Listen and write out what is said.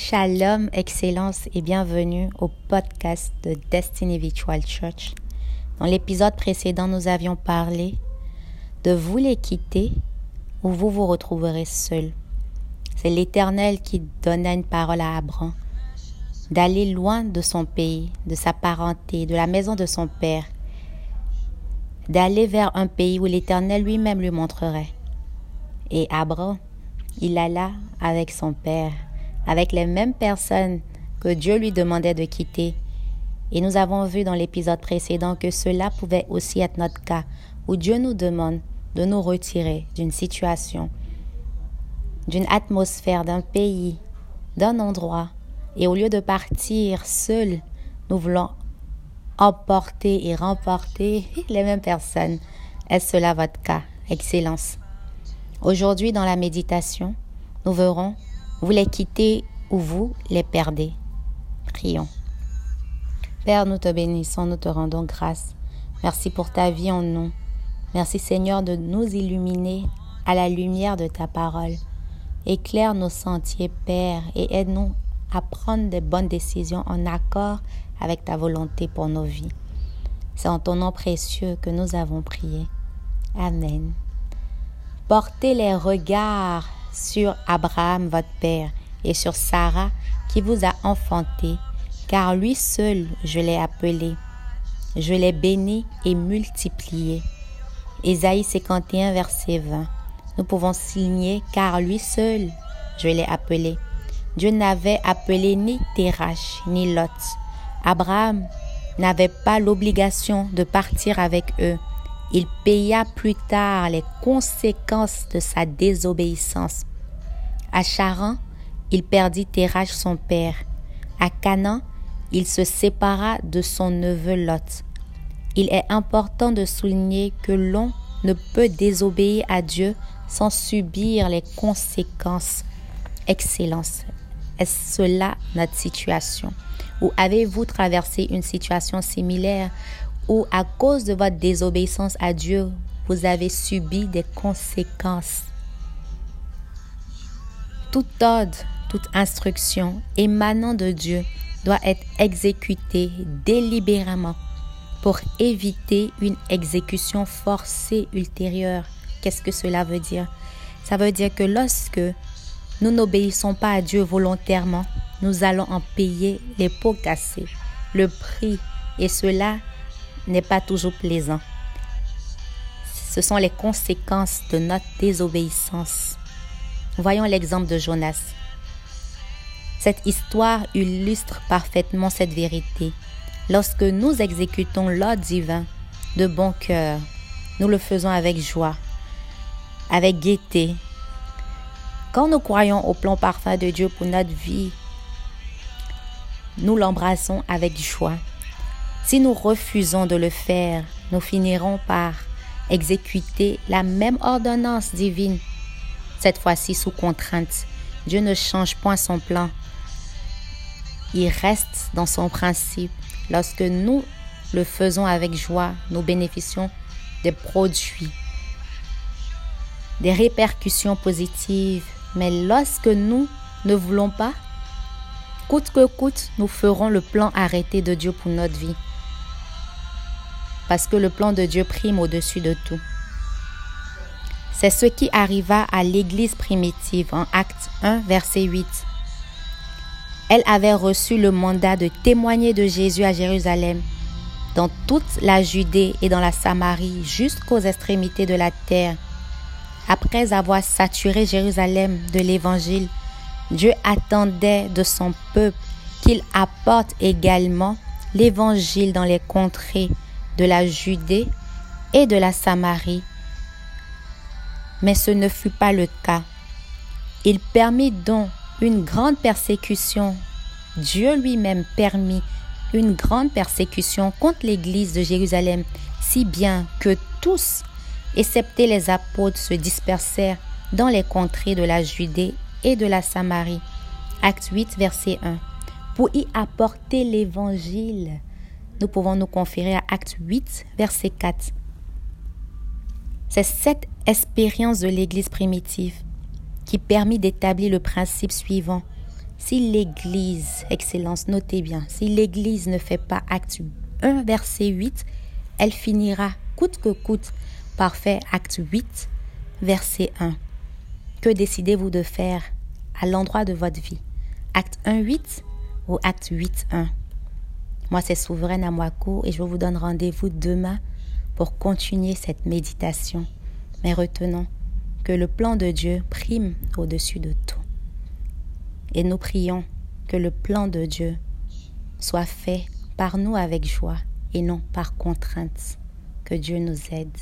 Shalom, Excellence et bienvenue au podcast de Destiny Virtual Church. Dans l'épisode précédent, nous avions parlé de vous les quitter ou vous vous retrouverez seul. C'est l'Éternel qui donna une parole à Abraham d'aller loin de son pays, de sa parenté, de la maison de son père, d'aller vers un pays où l'Éternel lui-même lui montrerait. Et Abraham, il alla avec son père avec les mêmes personnes que Dieu lui demandait de quitter. Et nous avons vu dans l'épisode précédent que cela pouvait aussi être notre cas, où Dieu nous demande de nous retirer d'une situation, d'une atmosphère, d'un pays, d'un endroit. Et au lieu de partir seul, nous voulons emporter et remporter les mêmes personnes. Est-ce cela votre cas Excellence? Aujourd'hui, dans la méditation, nous verrons vous les quittez ou vous les perdez. Prions. Père, nous te bénissons, nous te rendons grâce. Merci pour ta vie en nous. Merci Seigneur de nous illuminer à la lumière de ta parole. Éclaire nos sentiers, Père, et aide-nous à prendre de bonnes décisions en accord avec ta volonté pour nos vies. C'est en ton nom précieux que nous avons prié. Amen. Portez les regards sur Abraham votre père et sur Sarah qui vous a enfanté, car lui seul je l'ai appelé. Je l'ai béni et multiplié. Ésaïe 51, verset 20. Nous pouvons signer, car lui seul je l'ai appelé. Dieu n'avait appelé ni Terach ni Lot. Abraham n'avait pas l'obligation de partir avec eux. Il paya plus tard les conséquences de sa désobéissance. À Charan, il perdit Terach son père. À Canaan, il se sépara de son neveu Lot. Il est important de souligner que l'on ne peut désobéir à Dieu sans subir les conséquences. Excellence. Est-ce cela notre situation? Ou avez-vous traversé une situation similaire où à cause de votre désobéissance à Dieu, vous avez subi des conséquences? Tout ordre, toute instruction émanant de Dieu doit être exécutée délibérément pour éviter une exécution forcée ultérieure. Qu'est-ce que cela veut dire? Ça veut dire que lorsque nous n'obéissons pas à Dieu volontairement, nous allons en payer les pots cassés, le prix, et cela n'est pas toujours plaisant. Ce sont les conséquences de notre désobéissance. Voyons l'exemple de Jonas. Cette histoire illustre parfaitement cette vérité. Lorsque nous exécutons l'ordre divin de bon cœur, nous le faisons avec joie, avec gaieté. Quand nous croyons au plan parfait de Dieu pour notre vie, nous l'embrassons avec joie. Si nous refusons de le faire, nous finirons par exécuter la même ordonnance divine cette fois-ci sous contrainte. Dieu ne change point son plan. Il reste dans son principe. Lorsque nous le faisons avec joie, nous bénéficions des produits, des répercussions positives. Mais lorsque nous ne voulons pas, coûte que coûte, nous ferons le plan arrêté de Dieu pour notre vie. Parce que le plan de Dieu prime au-dessus de tout. C'est ce qui arriva à l'Église primitive en Acte 1, verset 8. Elle avait reçu le mandat de témoigner de Jésus à Jérusalem, dans toute la Judée et dans la Samarie, jusqu'aux extrémités de la terre. Après avoir saturé Jérusalem de l'Évangile, Dieu attendait de son peuple qu'il apporte également l'Évangile dans les contrées de la Judée et de la Samarie mais ce ne fut pas le cas. Il permit donc une grande persécution. Dieu lui-même permit une grande persécution contre l'Église de Jérusalem, si bien que tous, excepté les apôtres, se dispersèrent dans les contrées de la Judée et de la Samarie. Acte 8, verset 1. Pour y apporter l'Évangile, nous pouvons nous conférer à Acte 8, verset 4. C'est cette expérience de l'Église primitive qui permit d'établir le principe suivant. Si l'Église, Excellence, notez bien, si l'Église ne fait pas acte 1, verset 8, elle finira coûte que coûte par faire acte 8, verset 1. Que décidez-vous de faire à l'endroit de votre vie? Acte 1, 8 ou acte 8, 1 Moi, c'est Souveraine Amwako et je vous donne rendez-vous demain pour continuer cette méditation. Mais retenons que le plan de Dieu prime au-dessus de tout. Et nous prions que le plan de Dieu soit fait par nous avec joie et non par contrainte. Que Dieu nous aide.